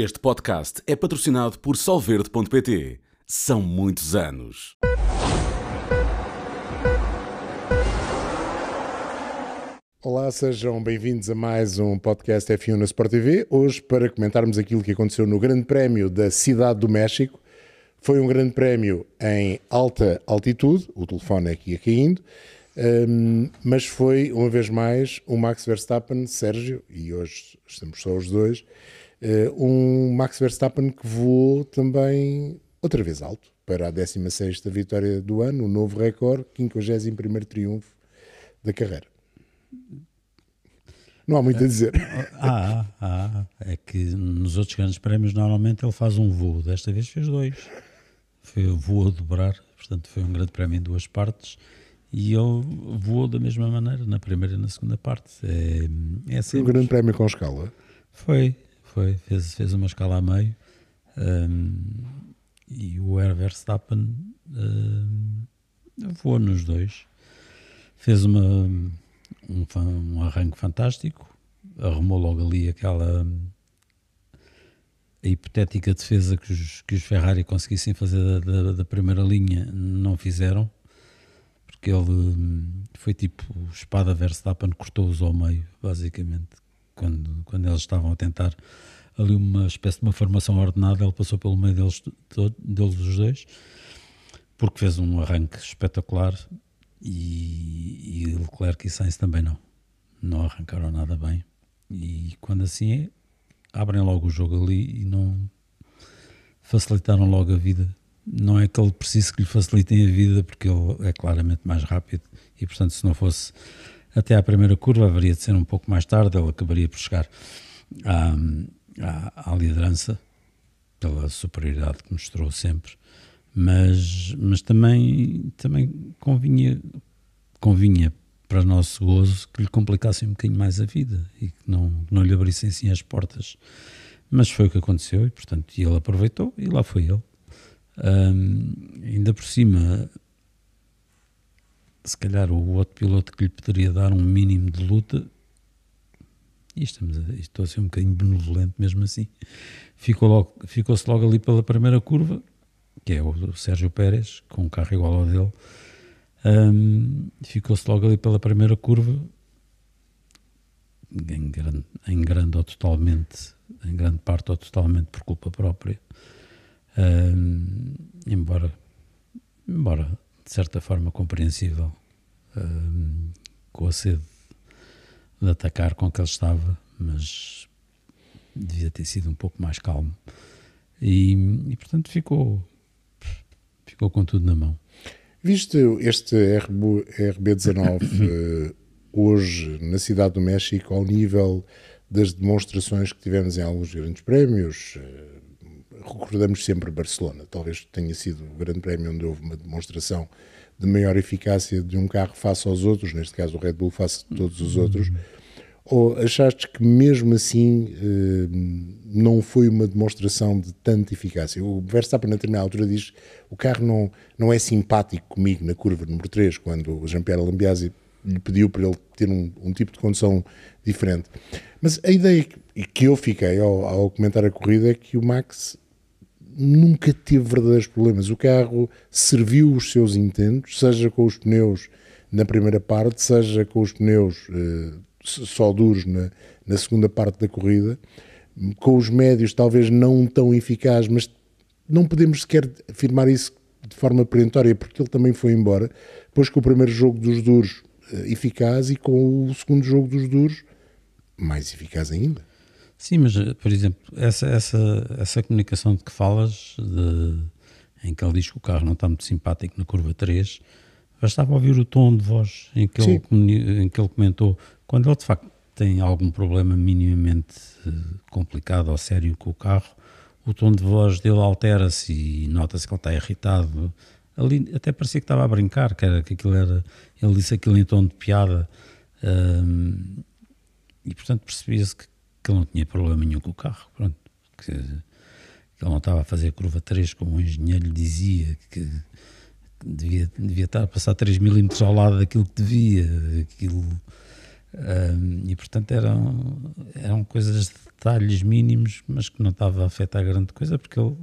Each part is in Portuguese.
Este podcast é patrocinado por Solverde.pt. São muitos anos. Olá, sejam bem-vindos a mais um podcast F1 na Sport TV. Hoje, para comentarmos aquilo que aconteceu no Grande Prémio da Cidade do México. Foi um grande prémio em alta altitude, o telefone aqui ia caindo, um, mas foi, uma vez mais, o Max Verstappen, Sérgio, e hoje estamos só os dois, um Max Verstappen que voou também outra vez alto para a 16 vitória do ano, um novo recorde, 51 triunfo da carreira. Não há muito a dizer. Ah, ah, é que nos outros grandes prémios normalmente ele faz um voo, desta vez fez dois. Foi o voo a dobrar, portanto foi um grande prémio em duas partes e ele voou da mesma maneira na primeira e na segunda parte. É, é foi um grande prémio com escala? Foi, foi, fez, fez uma escala a meio um, e o Air Verstappen um, voou nos dois. Fez uma, um, um arranque fantástico, arrumou logo ali aquela a hipotética defesa que os, que os Ferrari conseguissem fazer da, da, da primeira linha não fizeram porque ele foi tipo espada Verstappen, cortou-os ao meio, basicamente, quando, quando eles estavam a tentar ali uma espécie de uma formação ordenada, ele passou pelo meio deles, deles os dois, porque fez um arranque espetacular e, e Leclerc e Sainz também não, não arrancaram nada bem. E quando assim é, abrem logo o jogo ali e não facilitaram logo a vida não é que ele precise que lhe facilitem a vida, porque ele é claramente mais rápido e, portanto, se não fosse até à primeira curva, haveria de ser um pouco mais tarde, ele acabaria por chegar à, à, à liderança pela superioridade que mostrou sempre, mas, mas também, também convinha, convinha para nosso gozo que lhe complicassem um bocadinho mais a vida e que não, não lhe abrissem assim as portas. Mas foi o que aconteceu e, portanto, ele aproveitou e lá foi ele. Um, ainda por cima, se calhar o outro piloto que lhe poderia dar um mínimo de luta, e estamos a, estou a ser um bocadinho benevolente mesmo assim, ficou logo, ficou-se logo ali pela primeira curva, que é o Sérgio Pérez, com um carro igual ao dele, um, ficou-se logo ali pela primeira curva, em grande, em grande ou totalmente, em grande parte ou totalmente por culpa própria. Embora, embora de certa forma compreensível, com a sede de atacar com que ele estava, mas devia ter sido um pouco mais calmo. E, e portanto ficou, ficou com tudo na mão. Viste este RB19 eh, hoje na Cidade do México ao nível das demonstrações que tivemos em alguns grandes prémios, eh, recordamos sempre Barcelona. Talvez tenha sido o grande prémio onde houve uma demonstração de maior eficácia de um carro face aos outros, neste caso o Red Bull face a todos os outros. Ou achaste que mesmo assim eh, não foi uma demonstração de tanta eficácia? O Verstappen, na determinada altura, diz o carro não, não é simpático comigo na curva número 3, quando o Jean-Pierre Lambiase lhe pediu para ele ter um, um, tipo de condução diferente. Mas a ideia que, que eu fiquei ao, ao comentar a corrida é que o Max nunca teve verdadeiros problemas. O carro serviu os seus intentos, seja com os pneus na primeira parte, seja com os pneus eh, só duros na, na segunda parte da corrida, com os médios talvez não tão eficaz, mas não podemos sequer afirmar isso de forma perentória, porque ele também foi embora, depois com o primeiro jogo dos duros eh, eficaz e com o segundo jogo dos duros mais eficaz ainda. Sim, mas, eh, por exemplo, essa, essa, essa comunicação de que falas, de, em que ele diz que o carro não está muito simpático na curva 3, bastava ouvir o tom de voz em que, ele, em que ele comentou, quando ele de facto tem algum problema minimamente eh, complicado ou sério com o carro, o tom de voz dele altera-se e nota-se que ele está irritado. Ali até parecia que estava a brincar, que, era, que aquilo era. Ele disse aquilo em tom de piada. E portanto percebia-se que que ele não tinha problema nenhum com o carro, pronto, que, ele não estava a fazer curva 3 como o engenheiro lhe dizia, que devia, devia estar a passar 3 milímetros ao lado daquilo que devia, aquilo, Um, e portanto eram, eram coisas de detalhes mínimos, mas que não estava a afetar grande coisa, porque ele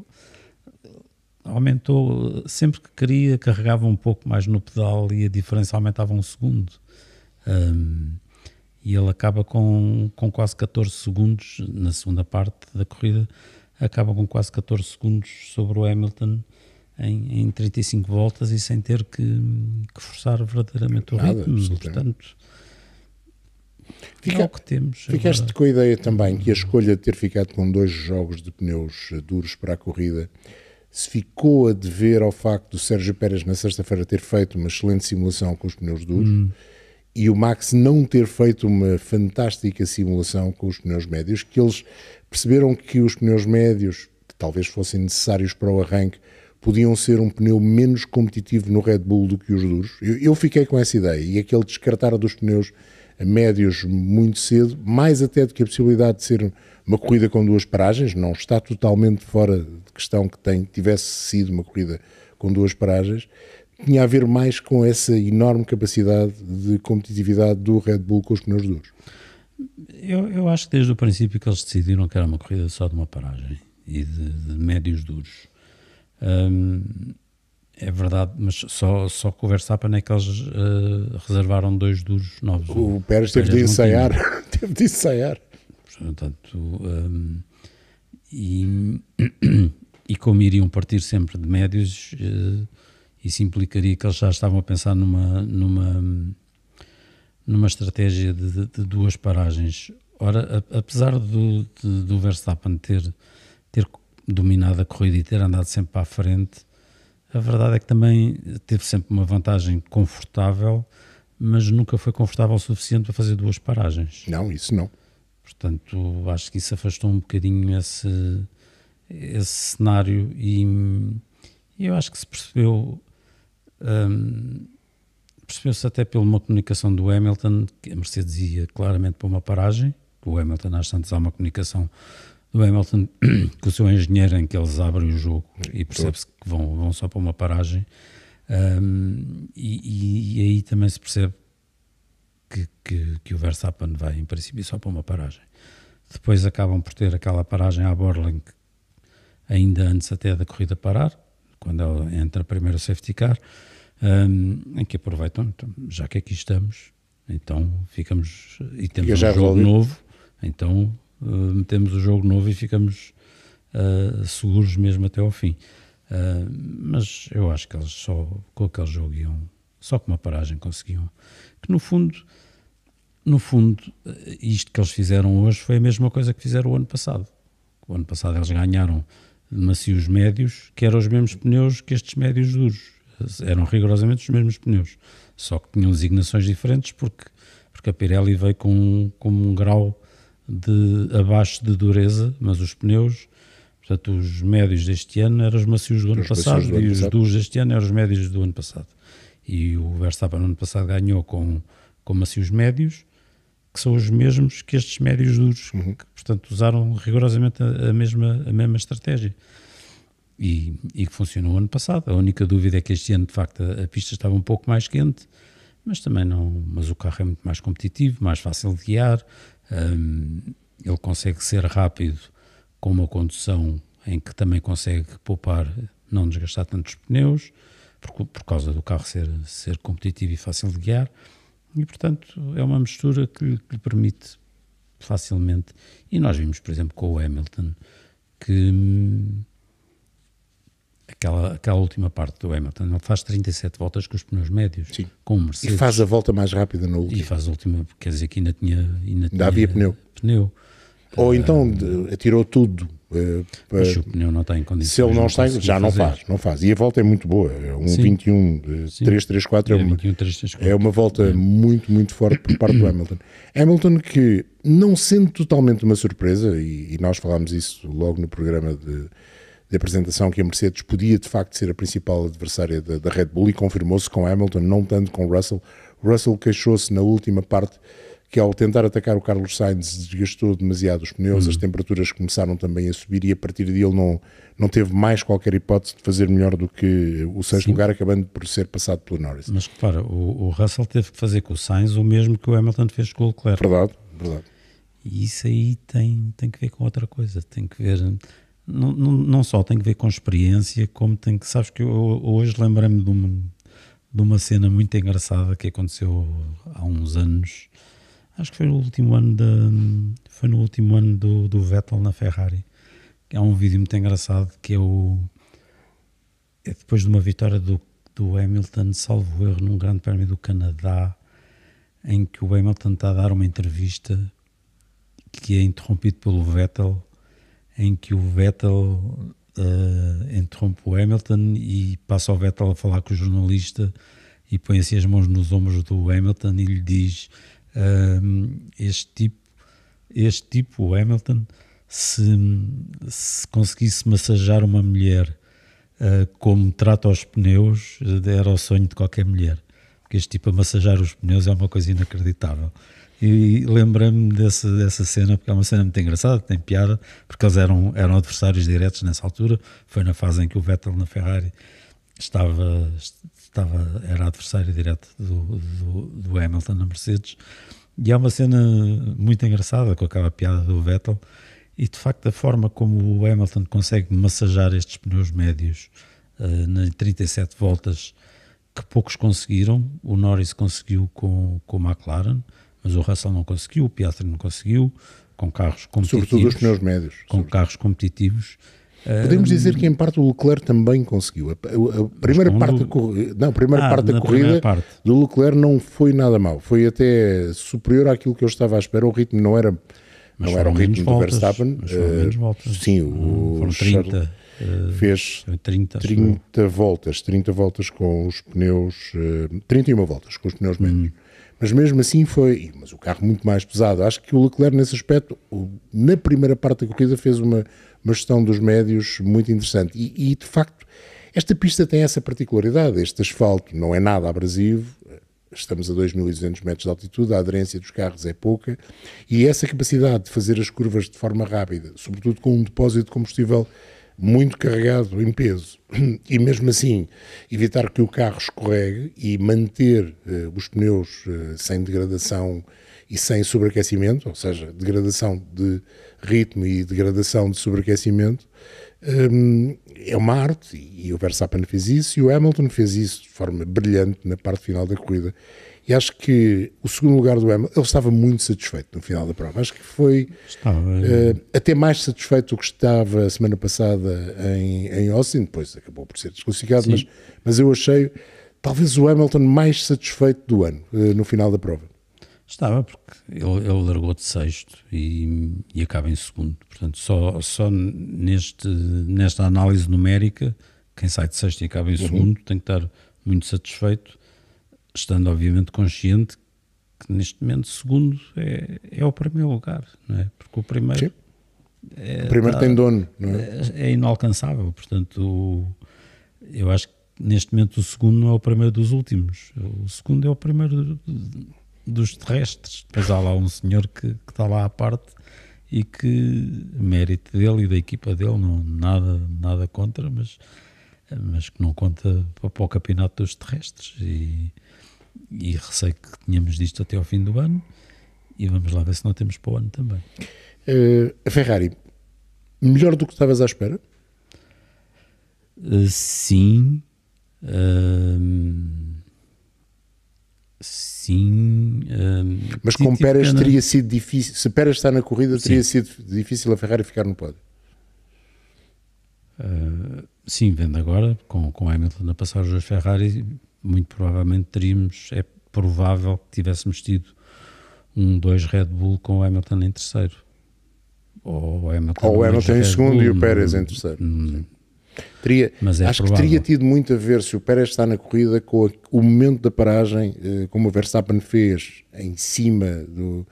aumentou, sempre que queria, carregava um pouco mais no pedal e a diferença aumentava um segundo. Um, e ele acaba com, com quase 14 segundos na segunda parte da corrida, acaba com quase 14 segundos sobre o Hamilton em, em 35 voltas e sem ter que, que forçar verdadeiramente o Nada, ritmo. Portanto, Fica, é o que temos. Ficaste agora. com a ideia também que a escolha de ter ficado com dois jogos de pneus duros para a corrida se ficou a dever ao facto do Sérgio Pérez na sexta-feira ter feito uma excelente simulação com os pneus duros hum. E o Max não ter feito uma fantástica simulação com os pneus médios, que eles perceberam que os pneus médios, que talvez fossem necessários para o arranque, podiam ser um pneu menos competitivo no Red Bull do que os duros. Eu, eu fiquei com essa ideia e aquele descartar dos pneus médios muito cedo, mais até do que a possibilidade de ser uma corrida com duas paragens, não está totalmente fora de questão que tem, tivesse sido uma corrida com duas paragens, tinha a ver mais com essa enorme capacidade de competitividade do Red Bull com os pneus duros. Eu, eu acho que desde o princípio que eles decidiram que era uma corrida só de uma paragem e de, de médios duros. Hum, é verdade, mas só, só com o Verstappen é que eles uh, reservaram dois duros novos. O Pérez teve de ensaiar, teve de ensaiar. Portanto, um, e, e como iriam partir sempre de médios, uh, isso implicaria que eles já estavam a pensar numa, numa, numa estratégia de, de duas paragens. Ora, a, apesar do, de, do Verstappen ter, ter dominado a corrida e ter andado sempre para a frente, a verdade é que também teve sempre uma vantagem confortável, mas nunca foi confortável o suficiente para fazer duas paragens. Não, isso não. Portanto, acho que isso afastou um bocadinho esse, esse cenário e, e eu acho que se percebeu. Um, percebeu-se até pela uma comunicação do Hamilton, que a Mercedes ia claramente para uma paragem, o Hamilton às tantas há uma comunicação do Hamilton com o seu engenheiro em que eles abrem o jogo e percebe-se que vão, vão só para uma paragem. Um, e, e, aí também se percebe que, que, que, o Verstappen vai, em princípio, só para uma paragem. Depois acabam por ter aquela paragem à Borling ainda antes até da corrida parar, quando ela entra primeiro o safety car, um, em que aproveitam, então, já que aqui estamos, então ficamos e temos um jogo novo, então uh, metemos o jogo novo e ficamos uh, seguros mesmo até ao fim. Uh, mas eu acho que eles só com aquele jogo iam, só com uma paragem conseguiam. Que no fundo, no fundo, isto que eles fizeram hoje foi a mesma coisa que fizeram o ano passado. O ano passado eles ganharam macios médios, que eram os mesmos pneus que estes médios duros. Eram rigorosamente os mesmos pneus, só que tinham designações diferentes porque, porque a Pirelli veio com, com um grau de abaixo de dureza, mas os pneus, portanto, os médios deste ano eram os macios do ano os passado do e ano os duros deste ano eram os médios do ano passado. E o Verstappen no ano passado ganhou com, com macios médios, que são os mesmos que estes médios duros, uhum. que, portanto, usaram rigorosamente a, a, mesma, a mesma estratégia. E, e que funcionou ano passado. A única dúvida é que este ano, de facto, a, a pista estava um pouco mais quente, mas também não. Mas o carro é muito mais competitivo, mais fácil de guiar, um, ele consegue ser rápido com uma condução em que também consegue poupar, não desgastar tantos pneus, por, por causa do carro ser, ser competitivo e fácil de guiar. E, portanto, é uma mistura que, que lhe permite facilmente. E nós vimos, por exemplo, com o Hamilton, que hum, aquela, aquela última parte do Hamilton, ele faz 37 voltas com os pneus médios, Sim. com o Mercedes. E faz a volta mais rápida no último. E faz a última, quer dizer que ainda tinha. Ainda, ainda havia pneu. pneu. Ou uh, então atirou tudo. Uh, mas o pneu não está em condições. Se ele não, não está, já não faz, não faz. E a volta é muito boa. É um Sim. 21 334 é, é, uma, 21, 334. é uma volta é. muito, muito forte por parte do Hamilton. Hamilton que, não sendo totalmente uma surpresa, e, e nós falámos isso logo no programa de de apresentação que a Mercedes podia de facto ser a principal adversária da, da Red Bull e confirmou-se com Hamilton, não tanto com Russell. Russell queixou-se na última parte que ao tentar atacar o Carlos Sainz desgastou demasiado os pneus, Hum. as temperaturas começaram também a subir e a partir daí ele não, não teve mais qualquer hipótese de fazer melhor do que o sexto Sim. lugar, acabando por ser passado pelo Norris. Mas repara, o, o Russell teve que fazer com o Sainz o mesmo que o Hamilton fez com o Leclerc. Verdade, verdade. E isso aí tem, tem que ver com outra coisa. Tem que ver, não, não, só tem que ver com experiência, como tem que, sabes que eu, hoje lembrei-me de uma, de uma cena muito engraçada que aconteceu há uns anos. Acho que foi no último ano da, foi no último ano do, do Vettel na Ferrari. Há um vídeo muito engraçado que é o é depois de uma vitória do, do Hamilton, salvo erro, num grande prémio do Canadá, em que o Hamilton está a dar uma entrevista que é interrompido pelo Vettel, em que o Vettel eh, interrompe o Hamilton e passa o Vettel a falar com o jornalista e põe assim as mãos nos ombros do Hamilton e lhe diz ehm, este tipo, este tipo, o Hamilton, se, se conseguisse massajar uma mulher eh, como trata os pneus, era o sonho de qualquer mulher. Porque este tipo a massajar os pneus é uma coisa inacreditável. E lembrei-me dessa, cena, porque é uma cena muito engraçada, tem piada, porque eles eram, eram adversários diretos nessa altura. Foi na fase em que o Vettel na Ferrari estava, estava era adversário direto do, do, do Hamilton na Mercedes. E é uma cena muito engraçada com aquela piada do Vettel. E de facto, a forma como o Hamilton consegue massajar estes pneus médios uh, nas 37 voltas que poucos conseguiram, o Norris conseguiu com, com o McLaren, mas o Russell não conseguiu, o Piastri não conseguiu, com carros competitivos. Sobretudo os pneus médios. Com carros competitivos. Podemos dizer que em parte o Leclerc também conseguiu. A, primeira parte da corrida, não, a primeira parte da corrida do Leclerc não foi nada mal. Foi até superior àquilo que eu estava à espera. O ritmo não era Mas não era o foram ritmo do voltas, Verstappen. mas foram Eh, voltas. Sim, o Foram Charles 30, eh, fez 30, acho eu. 30 voltas, 30 voltas com os pneus, eh, 31 voltas com os pneus médios. Mas mesmo assim foi, mas o carro muito mais pesado. Acho que o Leclerc nesse aspecto, na primeira parte da corrida fez uma, uma gestão dos médios muito interessante. E, e, de facto, esta pista tem essa particularidade. Este asfalto não é nada abrasivo, estamos a 2.200 metros de altitude, a aderência dos carros é pouca e essa capacidade de fazer as curvas de forma rápida, sobretudo com um depósito de combustível muito carregado em peso e mesmo assim evitar que o carro escorregue e manter eh, os pneus eh, sem degradação e sem sobreaquecimento, ou seja, degradação de ritmo e degradação de sobreaquecimento, hum, é uma arte e o Verstappen fez isso e o Hamilton fez isso de forma brilhante na parte final da corrida. E acho que o segundo lugar do Hamilton, ele estava muito satisfeito no final da prova. Acho que foi Estava, eh, até mais satisfeito do que estava a semana passada em, em Austin, depois acabou por ser desclassificado, mas, mas eu achei talvez o Hamilton mais satisfeito do ano eh, no final da prova. Estava, porque ele, ele largou de sexto e, e acaba em segundo. Portanto, só, só neste, nesta análise numérica, quem sai de sexto e acaba em segundo tem que estar muito satisfeito, estando obviamente consciente que neste momento segundo é, é o primeiro lugar, não é? Porque o primeiro Sim. o primeiro tem dono, não é? é inalcançável. Portanto, o- eu acho que neste momento o segundo não é o primeiro dos últimos. O segundo é o primeiro do- dos terrestres. Depois há lá um senhor que, que está lá à parte e que mérito dele e da equipa dele, não, nada, nada contra, mas, mas que não conta para, para o campeonato dos terrestres. E, e receio que tenhamos disto até ao fim do ano. E vamos lá ver se não temos para o ano também. A Ferrari, melhor do que estavas à espera? Uh, sim. Ahm, sim. ahm, Mas com Pérez pena. teria sido difícil, se Pérez está na corrida, teria Sim. sido difícil a Ferrari ficar no pódio. Uh, sim, vendo agora, com, com Hamilton a passar os dois Ferrari, muito provavelmente teríamos, é provável que tivéssemos tido um, dois Red Bull com o Hamilton em terceiro. Ou o Hamilton, Ou o Hamilton em Red segundo Bull, e o Pérez hum, em terceiro. hum, Teria, é acho que provável. teria tido muito a ver se o Pérez está na corrida com a- o momento da paragem, eh, como o Verstappen fez em cima do,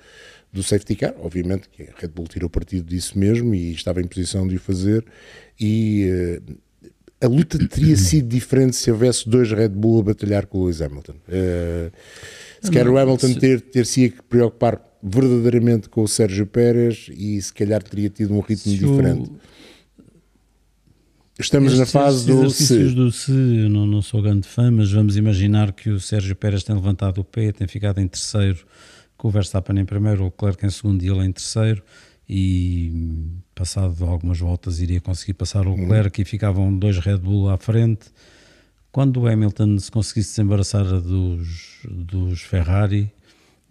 do safety car. Obviamente que a Red Bull tirou partido disso mesmo e estava em posição de o fazer. E eh, a luta teria sido diferente se houvesse dois Red Bull a batalhar com o Lewis Hamilton. Eh, Se quer o Hamilton ter, ter-se que preocupar verdadeiramente com o Sérgio Pérez e se calhar teria tido um ritmo Se diferente. o- Estamos na fase do se. do se, eu não, não sou grande fã, mas vamos imaginar que o Sérgio Pérez tem levantado o pé, tem ficado em terceiro, com o Verstappen em primeiro, o Leclerc em segundo e ele em terceiro, e passado algumas voltas iria conseguir passar o Leclerc e ficavam dois Red Bull à frente. Quando o Hamilton se conseguisse desembaraçar dos, dos Ferrari,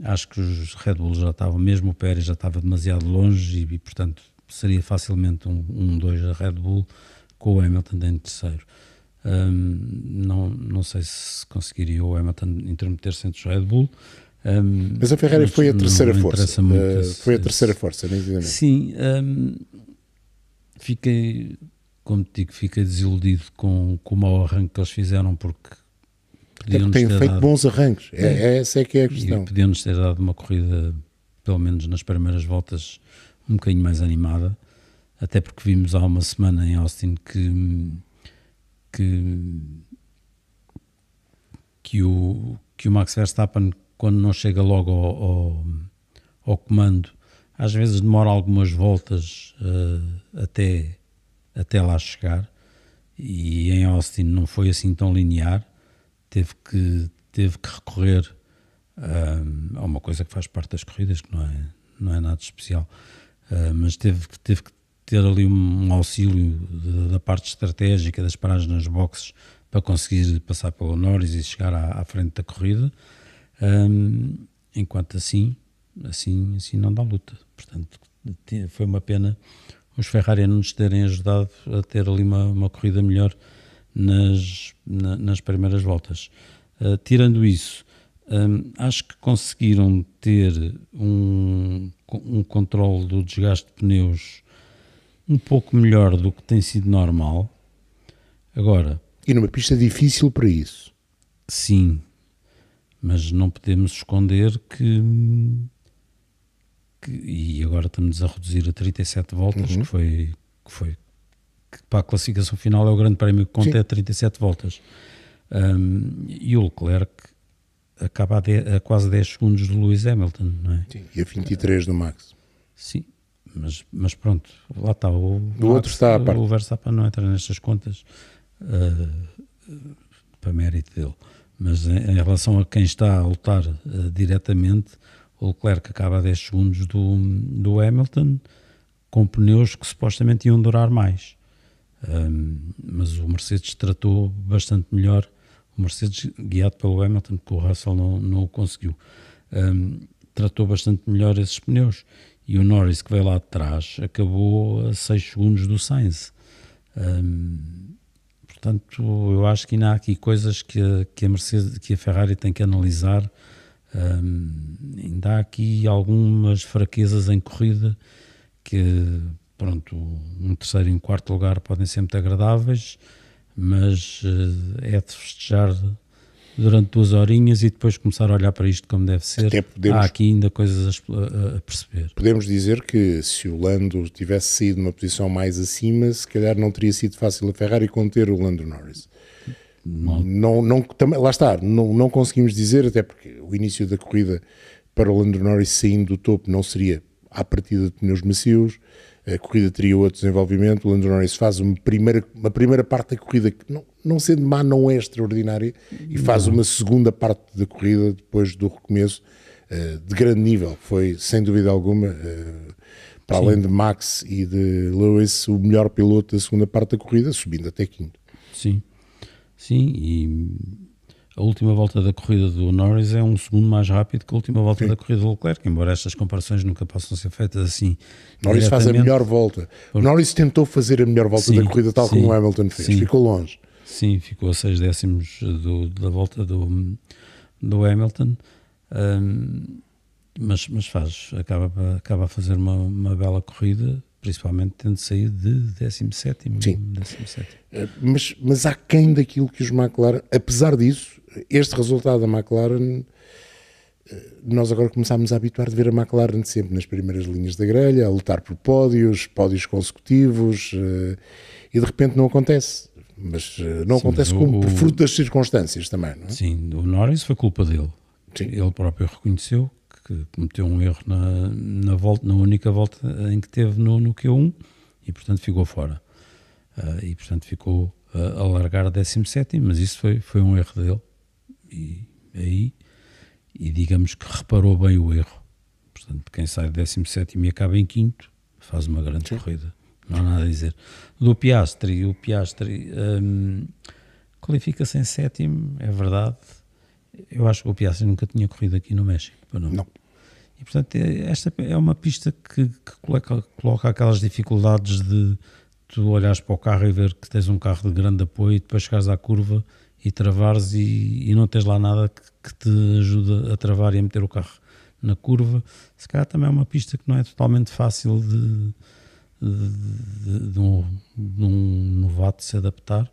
acho que os Red Bull já estavam, mesmo o Pérez já estava demasiado longe e, e, portanto seria facilmente um 2 um, dois a Red Bull com o Hamilton em terceiro. Hum, não, não sei se conseguiria o Hamilton intermeter-se entre os Red Bull. Hum, Mas a Ferrari foi a não terceira força. Eh, esse- foi a esse- terceira força, nitidamente. Sim, hum, fiquei, como te digo, fiquei desiludido com, com o mau arranque que eles fizeram porque porque têm feito dado- bons arranques. É, é, essa é que é a questão. e podiam-nos ter dado uma corrida, pelo menos nas primeiras voltas, um bocadinho mais animada, até porque vimos há uma semana em Austin que, que, que, o, que o Max Verstappen, quando não chega logo ao, ao, ao comando, às vezes demora algumas voltas eh, até, até lá chegar, e em Austin não foi assim tão linear, teve que, teve que recorrer um, a uma coisa que faz parte das corridas, que não é, não é nada especial, Uh, mas teve, teve que ter ali um auxílio de- da parte estratégica das paragens nas boxes para conseguir passar pelo Norris e chegar à, à frente da corrida, Um, enquanto assim, assim, assim não dá luta. Portanto, foi uma pena os Ferrari não nos terem ajudado a ter ali uma, uma corrida melhor nas, na- nas primeiras voltas. Uh, tirando isso, hum, acho que conseguiram ter um, um controle do desgaste de pneus um pouco melhor do que tem sido normal. Agora, E numa pista difícil para isso. sim, mas não podemos esconder que, que- e agora estamos a reduzir a 37 voltas, Uhum. que foi que foi que para a classificação final é o grande prémio que conta Sim. é 37 voltas. Hum, e o Leclerc acaba a, de- a quase 10 segundos do Lewis Hamilton, não é? E a 23 do Max. Sim, mas, mas pronto, lá está. O, Do outro está à parte. O Verstappen não entra nestas contas ah, para mérito dele. Mas em, em relação a quem está a lutar ah, diretamente, o Leclerc acaba a 10 segundos do, do Hamilton com pneus que supostamente iam durar mais. Ahm, mas o Mercedes tratou bastante melhor. O Mercedes, guiado pelo Hamilton, porque o Russell não, não o conseguiu, ahm, tratou bastante melhor esses pneus. E o Norris, que veio lá de trás, acabou a 6 segundos do Sainz. Ahm, portanto, eu acho que ainda há aqui coisas que a, que a, Mercedes, que a Ferrari tem que analisar. Ahm, ainda há aqui algumas fraquezas em corrida que pronto, um terceiro e um quarto lugar podem ser muito agradáveis, mas eh, é de festejar durante duas horinhas e depois começar a olhar para isto como deve ser. Até podemos- Há aqui ainda coisas a a, perceber. Podemos dizer que se o Lando tivesse saído numa posição mais acima, se calhar não teria sido fácil a Ferrari conter o Lando Norris. Não, não, também, lá está, não, não conseguimos dizer, até porque o início da corrida para o Lando Norris saindo do topo não seria à partida de pneus macios, a corrida teria outro desenvolvimento, o Lando Norris faz uma primeira, uma primeira parte da corrida que não, não sendo má não é extraordinária e faz uma segunda parte da corrida depois do recomeço eh, de grande nível, foi sem dúvida alguma eh, para além de Max e de Lewis o melhor piloto da segunda parte da corrida, subindo até quinto. Sim, sim, e a última volta da corrida do Norris é um segundo mais rápido que a última volta da corrida do Leclerc, embora estas comparações nunca possam ser feitas assim. Norris faz a melhor volta. Norris tentou fazer a melhor volta Sim, da corrida, tal sim, como o Hamilton fez. sim. Ficou longe. Sim, ficou a 6 décimos do- da volta do, do Hamilton, Ahm, mas, mas faz, acaba, acaba a fazer uma, uma bela corrida, principalmente tendo saído de 17. Sim. 17. Eh, Mas, mas há quem daquilo que os McLaren, apesar disso, este resultado da McLaren, eh, nós agora começámos a habituar de ver a McLaren sempre nas primeiras linhas da grelha, a lutar por pódios, pódios consecutivos, eh, e de repente não acontece. Mas eh, não Sim, acontece como por o- fruto das circunstâncias também, não é? Sim, o Norris foi culpa dele. Sim. Ele próprio reconheceu que cometeu um erro na, na, volta, na única volta em que teve no, no Q1 e, portanto, ficou fora. Uh, e, portanto, ficou uh, a largar a 17, mas isso foi, foi um erro dele. E aí, e digamos que reparou bem o erro. Portanto, quem sai de 17 e acaba em quinto faz uma grande Sim. corrida. Não há nada a dizer. Do Piastri, o Piastri um, qualifica-se em sétimo, é verdade eu acho que o Piastri nunca tinha corrido aqui no México. Não. não. E portanto, é, esta é uma pista que, que coloca, coloca, aquelas dificuldades de tu olhares para o carro e ver que tens um carro de grande apoio e depois chegares à curva e travares e, e não tens lá nada que, que, te ajude a travar e a meter o carro na curva. Se calhar também é uma pista que não é totalmente fácil de, de, de, um, de um novato se adaptar.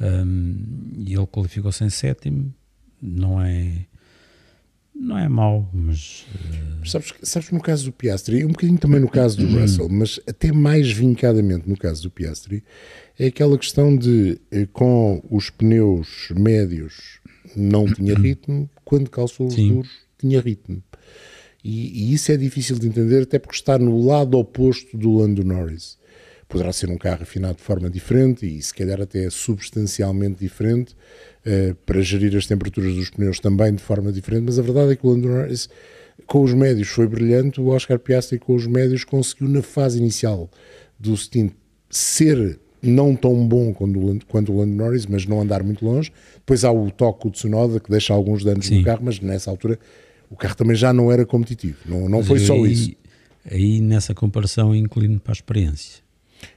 Um, e ele qualificou-se em sétimo, não é não é mau, mas. Uh... Sabes, sabes no caso do Piastri, um bocadinho também no caso do uhum. Russell, mas até mais vincadamente no caso do Piastri, é aquela questão de eh, com os pneus médios não tinha ritmo, quando calçou os Sim. duros tinha ritmo. E, e, isso é difícil de entender, até porque está no lado oposto do Lando Norris. Poderá ser um carro afinado de forma diferente e se calhar até substancialmente diferente, uh, para gerir as temperaturas dos pneus também de forma diferente, mas a verdade é que o Lando Norris com os médios foi brilhante, o Oscar Piastri com os médios conseguiu na fase inicial do stint ser não tão bom quanto o, Lando, Norris, mas não andar muito longe. Depois há o toque do Tsunoda que deixa alguns danos Sim. no carro, mas nessa altura o carro também já não era competitivo. Não, não foi só aí, isso. Aí nessa comparação inclino para a experiência.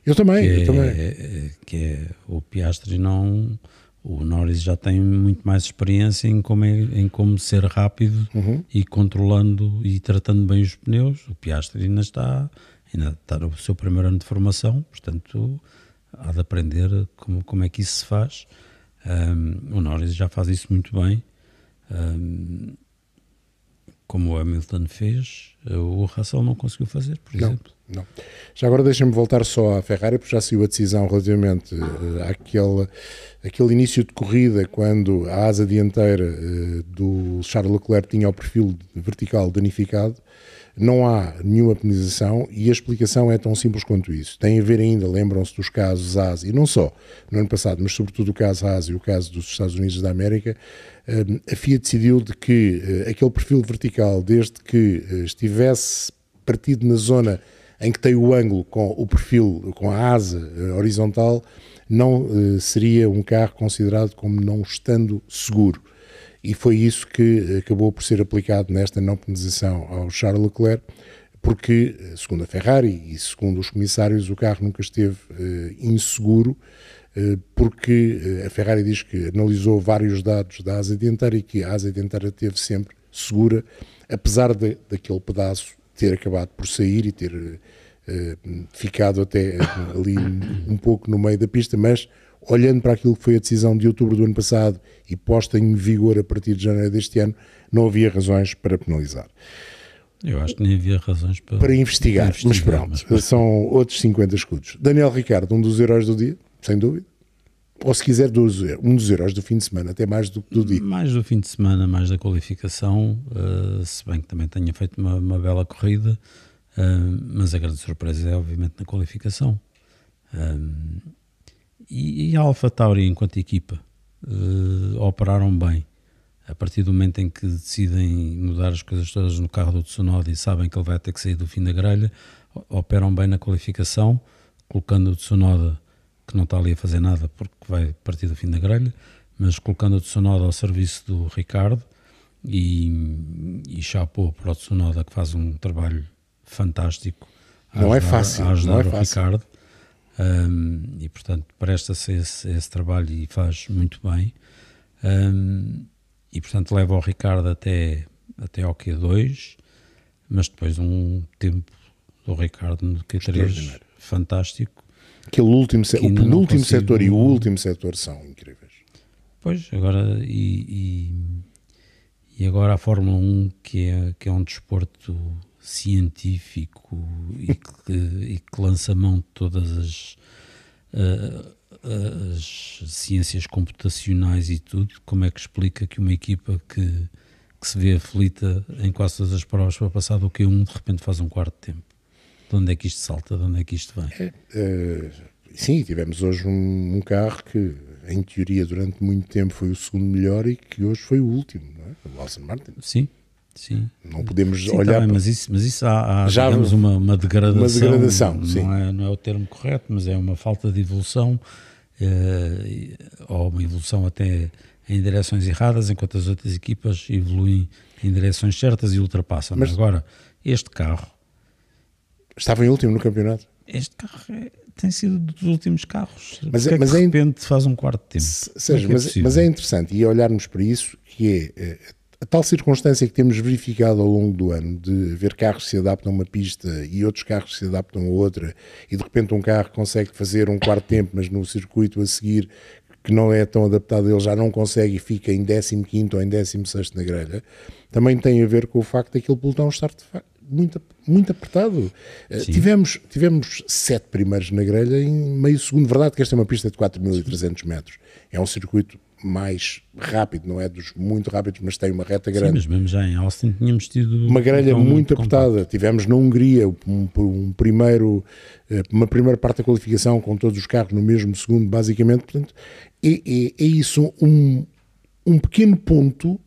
Eu também, eu é, também. É, que é o Piastri não o Norris já tem muito mais experiência em como, é, em como ser rápido uhum. e controlando e tratando bem os pneus. O Piastri ainda está, ainda está no seu primeiro ano de formação, portanto há de aprender como, como é que isso se faz. Um, o Norris já faz isso muito bem. Um, como o Hamilton fez, o Russell não conseguiu fazer, por não, exemplo. Não. Já agora deixa-me voltar só à Ferrari, porque já saiu a decisão relativamente uh, àquele, àquele início de corrida, quando a asa dianteira uh, do Charles Leclerc tinha o perfil vertical danificado. Não há nenhuma penalização e a explicação é tão simples quanto isso. Tem a ver ainda, lembram-se dos casos ASI, e não só no ano passado, mas sobretudo o caso ASI e o caso dos Estados Unidos da América, a FIA decidiu de que eh, aquele perfil vertical, desde que eh, estivesse partido na zona em que tem o ângulo com o perfil, com a asa eh, horizontal, não seria um carro considerado como não estando seguro. E foi isso que acabou por ser aplicado nesta não penalização ao Charles Leclerc, porque, segundo a Ferrari e segundo os comissários, o carro nunca esteve inseguro eh, porque eh, a Ferrari diz que analisou vários dados da asa dianteira e que a asa dianteira esteve sempre segura, apesar de, daquele pedaço ter acabado por sair e ter ficado até ali um pouco no meio da pista, mas olhando para aquilo que foi a decisão de outubro do ano passado e posta em vigor a partir de janeiro deste ano, não havia razões para penalizar. Eu acho que nem havia razões para, para investigar, investigar mas pronto, mas... são outros 50 escudos. Daniel Ricardo, um dos heróis do dia, sem dúvida. Ou se quiser, dos, um dos heróis do fim de semana, até mais do que do dia. Mais do fim de semana, mais da qualificação, uh, se bem que também tenha feito uma, uma bela corrida, uh, mas a grande surpresa é obviamente na qualificação. Um, eh, e, e, a Alpha Tauri, enquanto equipa, uh, operaram bem. A partir do momento em que decidem mudar as coisas todas no carro do Tsunoda e sabem que ele vai ter que sair do fim da grelha, operam bem na qualificação, colocando o Tsunoda que não está ali a fazer nada porque vai partir do fim da grelha, mas colocando o Tsunoda ao serviço do Ricardo e, e chapou para o Tsunoda que faz um trabalho fantástico não é fácil, a ajudar não é o fácil. Ricardo um, e portanto presta-se esse, esse, trabalho e faz muito bem. Um, e portanto leva o Ricardo até, até ao Q2 mas depois um tempo do Ricardo no Q3 fantástico. Aquele último, o penúltimo setor e o último setor são incríveis. Pois, agora e, e, e, agora a Fórmula 1, que é, que é um desporto científico e que, e que lança mão de todas as, uh, as ciências computacionais e tudo, como é que explica que uma equipa que, que se vê aflita em quase todas as provas para passar do Q1, de repente faz um quarto tempo. De onde é que isto salta? De onde é que isto vem? É, uh, sim, tivemos hoje um, um, carro que, em teoria, durante muito tempo foi o segundo melhor e que hoje foi o último, é? o Aston Martin. Sim, sim. Não podemos sim, olhar. Tá bem, mas isso, mas isso há, há já digamos, uma, uma degradação. Uma degradação, não sim. É, não é o termo correto, mas é uma falta de evolução, uh, ou uma evolução até em direções erradas, enquanto as outras equipas evoluem em direções certas e ultrapassam. Mas Agora, este carro. Estava em último no campeonato. Este carro é, tem sido dos últimos carros. Mas, é, mas de é, repente faz um quarto de tempo. Seja, é mas, mas, é interessante e olharmos para isso que é a tal circunstância que temos verificado ao longo do ano de ver carros que se adaptam a uma pista e outros carros que se adaptam a outra e de repente um carro consegue fazer um quarto tempo mas no circuito a seguir que não é tão adaptado, ele já não consegue e fica em 15 ou em 16 na grelha, também tem a ver com o facto daquele pelotão estar muito, muito apertado. Eh, tivemos, tivemos sete primeiros na grelha em meio segundo. Verdade que esta é uma pista de 4.300 metros. É um circuito mais rápido, não é dos muito rápidos, mas tem uma reta grande. Sim, mas mesmo já em Austin tínhamos tido uma grelha um muito apertada. Compacto. Tivemos na Hungria um, um, primeiro, eh, uma primeira parte da qualificação com todos os carros no mesmo segundo, basicamente. Portanto, é, é, é isso um, um pequeno ponto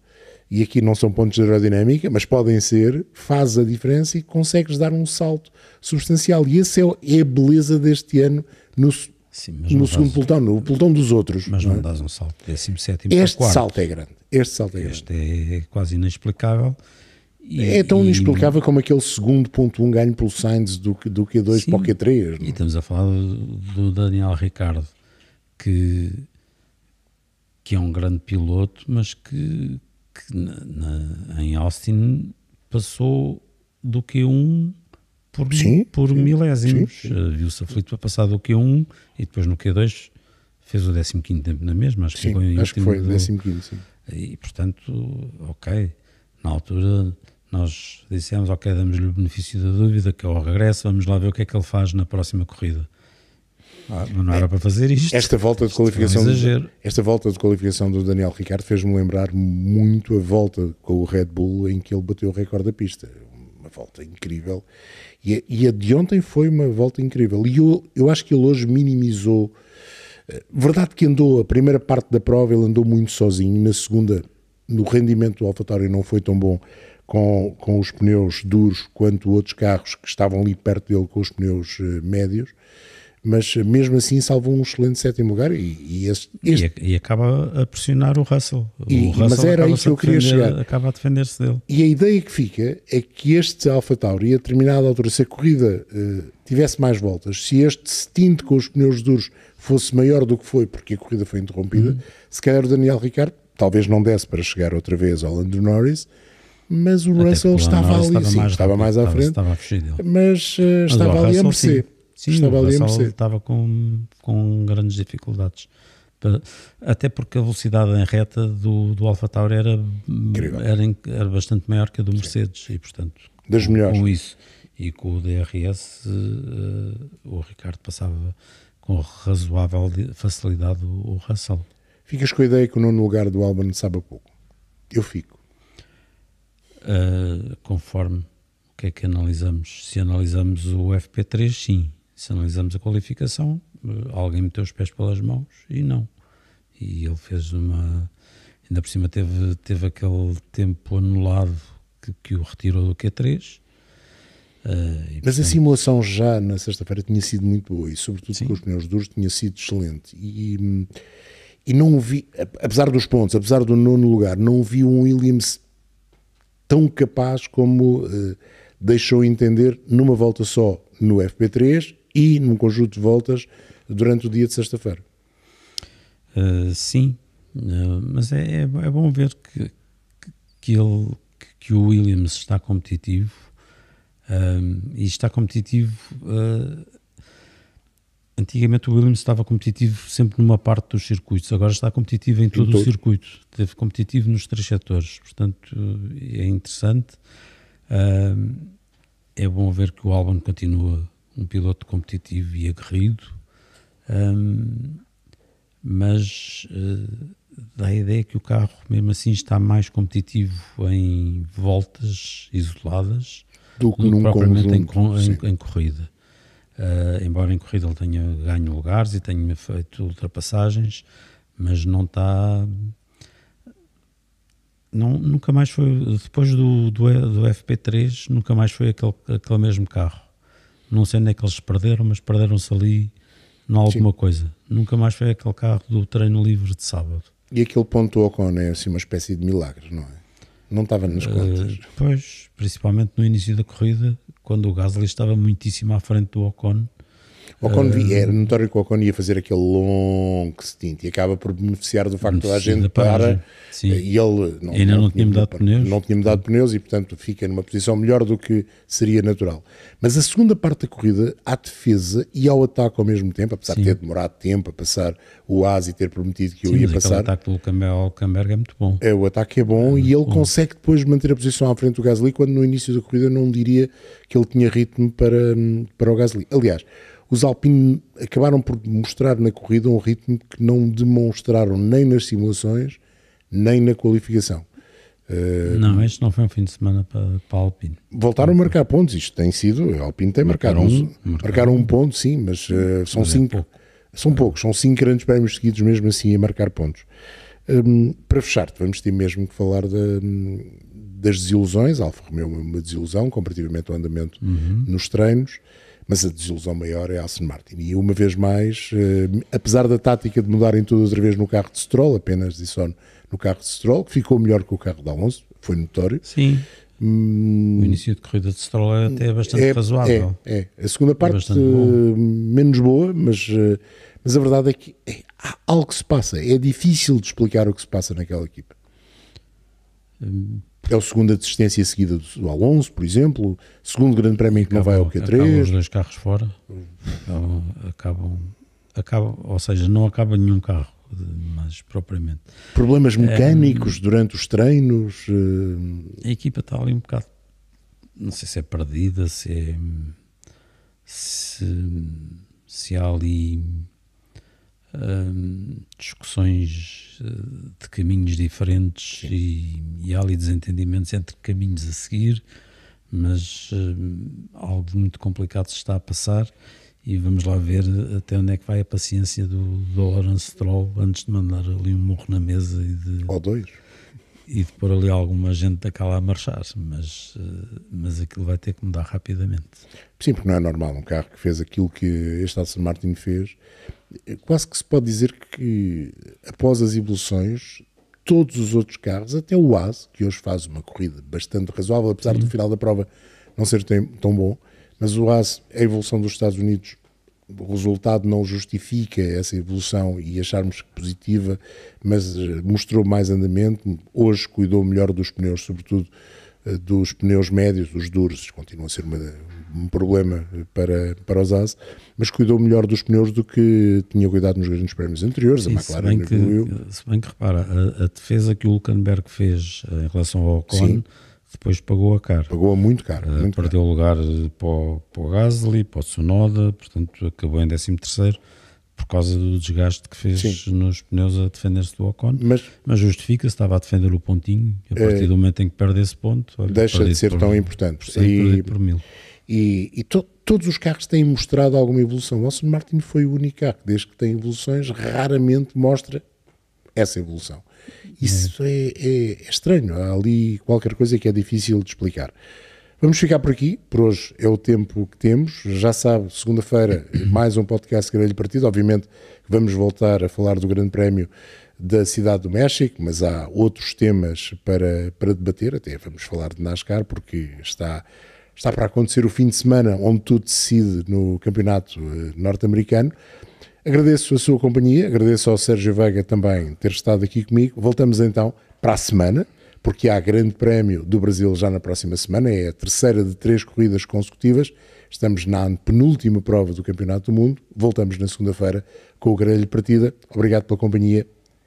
e aqui não são pontos de aerodinâmica, mas podem ser, faz a diferença e consegues dar um salto substancial. E esse é, é a beleza deste ano no, Sim, no segundo dás, pelotão, no pelotão dos outros. Mas não, não é? dás um salto 17 Este para salto é grande. Este salto é este grande. é quase inexplicável. E, é tão e, inexplicável como aquele segundo ponto um ganho pelo Sainz do, do Q2 sim, para o Q3. Não? E estamos a falar do, do Daniel Ricardo, que, que é um grande piloto, mas que, que na, na, em Austin passou do Q1 por, sim, por sim, milésimos. Uh, Viu-se aflito para passar do Q1 e depois no Q2 fez o 15 tempo na mesma. Acho sim, que, foi acho que foi o 15, sim. E portanto, ok, na altura nós dissemos, ok, damos-lhe o benefício da dúvida, que é o regresso, vamos lá ver o que é que ele faz na próxima corrida. Ah, não era para fazer isto. Esta volta de qualificação, um esta volta de qualificação do Daniel Ricciardo fez-me lembrar muito a volta com o Red Bull em que ele bateu o recorde da pista. Volta incrível e a, e a, de ontem foi uma volta incrível. E eu, eu acho que ele hoje minimizou. Eh, verdade que andou, a primeira parte da prova ele andou muito sozinho, na segunda, no rendimento do AlphaTauri não foi tão bom com, com os pneus duros quanto outros carros que estavam ali perto dele com os pneus uh, médios mas mesmo assim salvou um excelente sétimo lugar e, e, este, este... E, e, acaba a pressionar o Russell. O Russell mas era aí que eu queria defender, chegar. Acaba a defender-se dele. E a ideia que fica é que este Alfa Tauri, a determinada altura, se a corrida uh, tivesse mais voltas, se este stint com os pneus duros fosse maior do que foi, porque a corrida foi interrompida, uhum. se calhar o Daniel Ricciardo talvez não desse para chegar outra vez ao Lando Norris, mas o Até Russell estava ali, estava sim, mais, estava mais à frente, estava, mas, uh, mas estava ali Russell, a mercê. Sim. Sim, estava ali a estava com, com grandes dificuldades. Até porque a velocidade em reta do, do Alfa Tauri era, era, era, bastante maior que a do Mercedes Sim. e, portanto, das com, melhores. com isso e com o DRS, uh, eh, o Ricardo passava com razoável facilidade o, o Russell. Ficas com a ideia que o nono lugar do Albon sabe a pouco? Eu fico. Uh, conforme o que é que analisamos? Se analisamos o FP3, sim se analisamos a qualificação, alguém meteu os pés pelas mãos e não. E ele fez uma. Ainda por cima teve, teve aquele tempo anulado que, que o retirou do Q3. Uh, Mas portanto... a simulação já na sexta-feira tinha sido muito boa e, sobretudo Sim. com os pneus duros, tinha sido excelente. E, e não vi, apesar dos pontos, apesar do nono lugar, não vi um Williams tão capaz como uh, deixou entender numa volta só no FP3 e num conjunto de voltas durante o dia de sexta-feira. Uh, sim, uh, mas é, é, é, bom ver que, que, ele, que o Williams está competitivo uh, e está competitivo. antigamente o Williams estava competitivo sempre numa parte dos circuitos, agora está competitivo em todo, em todo. o circuito, esteve competitivo nos três setores, portanto é interessante. é bom ver que o Albon continua um piloto competitivo e aguerrido, um, mas uh, dá a ideia que o carro, mesmo assim, está mais competitivo em voltas isoladas Do que do que propriamente em, conjunto. con- sim. em, em corrida. Uh, embora em corrida ele tenha ganho lugares e tenha feito ultrapassagens, mas não está. Não, nunca mais foi. Depois do, do, do FP3, nunca mais foi aquele, aquele mesmo carro. Não sei onde é que eles se perderam, mas perderam-se ali em alguma coisa. Nunca mais foi aquele carro do treino livre de sábado. E aquele ponto do Ocon é assim uma espécie de milagre, não é? Não estava nas contas. Uh, pois, principalmente no início da corrida, quando o Gasly estava muitíssimo à frente do Ocon. O Ocon vi- era notório que o Ocon ia fazer aquele longo stint e acaba por beneficiar do facto gente da paragem, para sim. e ele Ainda não tinha mudado pneus. não tinha mudado pneus e portanto fica numa posição melhor do que seria natural. Mas a segunda parte da corrida, à defesa e ao ataque ao mesmo tempo, apesar de ter demorado tempo a passar o AS e ter prometido que eu Sim, ia mas aquele passar, ataque do Hulkenberg é muito bom. é, o ataque é bom e ele consegue depois manter a posição à frente do Gasly, quando no início da corrida não diria que ele tinha ritmo para, para o Gasly. Aliás, os Alpine acabaram por mostrar na corrida um ritmo que não demonstraram nem nas simulações, nem na qualificação. Eh, Não, este não foi um fim de semana para, para a Alpine. voltaram a marcar pontos, isto tem sido, a Alpine tem marcado um, um, marcaram marcaram um ponto, sim, mas eh, são Mas é cinco, pouco. são poucos, são cinco grandes prémios seguidos mesmo assim a marcar pontos. Hum, para fechar, vamos ter mesmo que falar da- das desilusões. Alfa Romeo é uma desilusão comparativamente ao andamento Uhum. nos treinos, mas a desilusão maior é a Aston Martin. E uma vez mais, eh, apesar da tática de mudarem tudo outra vez no carro de Stroll, apenas e só no carro de Stroll, que ficou melhor que o carro de Alonso, foi notório. Sim. O início de corrida de Stroll é até bastante razoável. É, é. A segunda parte bastante eh, bom. menos boa, mas, eh, mas a verdade é que é, há algo que se passa. É difícil de explicar o que se passa naquela equipa. Hum. É o segundo assistência seguida do, Alonso, por exemplo. Segundo grande prémio que não vai ao Acabam- acabam os Q3. dois carros fora. Acabam, acabam, acabam- ou seja, não acaba nenhum carro, mas propriamente. Problemas mecânicos durante os treinos. eh, A equipa está ali um bocado, não sei se é perdida, se é. Se, se há ali hum, discussões eh, de caminhos diferentes e, e há ali desentendimentos entre caminhos a seguir, mas hum, algo muito complicado se está a passar e vamos lá ver até onde é que vai a paciência do, do Lawrence Stroll antes de mandar ali um murro na mesa e de, ou dois. e de pôr ali alguma gente daquela a marchar, mas, eh, mas aquilo vai ter que mudar rapidamente. Sim, porque não é normal. Um carro que fez aquilo que este Aston Martin fez, quase que se pode dizer que após as evoluções, todos os outros carros, até o AS, que hoje faz uma corrida bastante razoável, apesar do final da prova não ser tão, bom, mas o AS, a evolução dos Estados Unidos, o resultado não justifica essa evolução e acharmos que positiva, mas eh, mostrou mais andamento. Hoje cuidou melhor dos pneus, sobretudo eh, dos pneus médios, dos duros, continua a ser uma- um problema para, para os AS, mas cuidou melhor dos pneus do que tinha cuidado nos grandes prémios anteriores. Sim, a se, McLaren bem que, evoluiu. se bem que repara, a, a defesa que o Hulkenberg fez eh, em relação ao Ocon Sim. depois pagou a caro. Pagou muito caro. Eh, muito caro. perdeu lugar eh, para o, para o Gasly, para o Tsunoda, portanto acabou em 13 por causa do desgaste que fez Sim. nos pneus a defender-se do Ocon. Mas Mas justifica-se, estava a defender o pontinho, a partir do momento em que perde esse ponto, olha, É. deixa de ser tão importante. Por cento, E- por mil. E, e to- todos os carros têm mostrado alguma evolução. O Aston Martin foi o único carro, que, desde que tem evoluções, raramente mostra essa evolução. Isso é, é- é estranho. Há ali qualquer coisa que é difícil de explicar. Vamos ficar por aqui. Por hoje é o tempo que temos. Já sabe, segunda-feira, mais um podcast Grelho Partido. Obviamente vamos voltar a falar do Grande Prémio da Cidade do México, mas há outros temas para, para debater. Até vamos falar de NASCAR, porque está, está para acontecer o fim de semana onde tudo decide no campeonato eh, norte-americano. Agradeço a sua companhia, agradeço ao Sérgio Veiga também ter estado aqui comigo. Voltamos então para a semana, porque há Grande Prémio do Brasil já na próxima semana, é a terceira de três corridas consecutivas. Estamos na penúltima prova do Campeonato do Mundo. Voltamos na segunda-feira com o Grelho Partida. Obrigado pela companhia.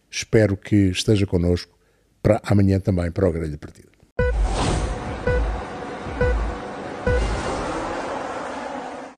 Espero que esteja connosco para amanhã também para o Grelho Partida.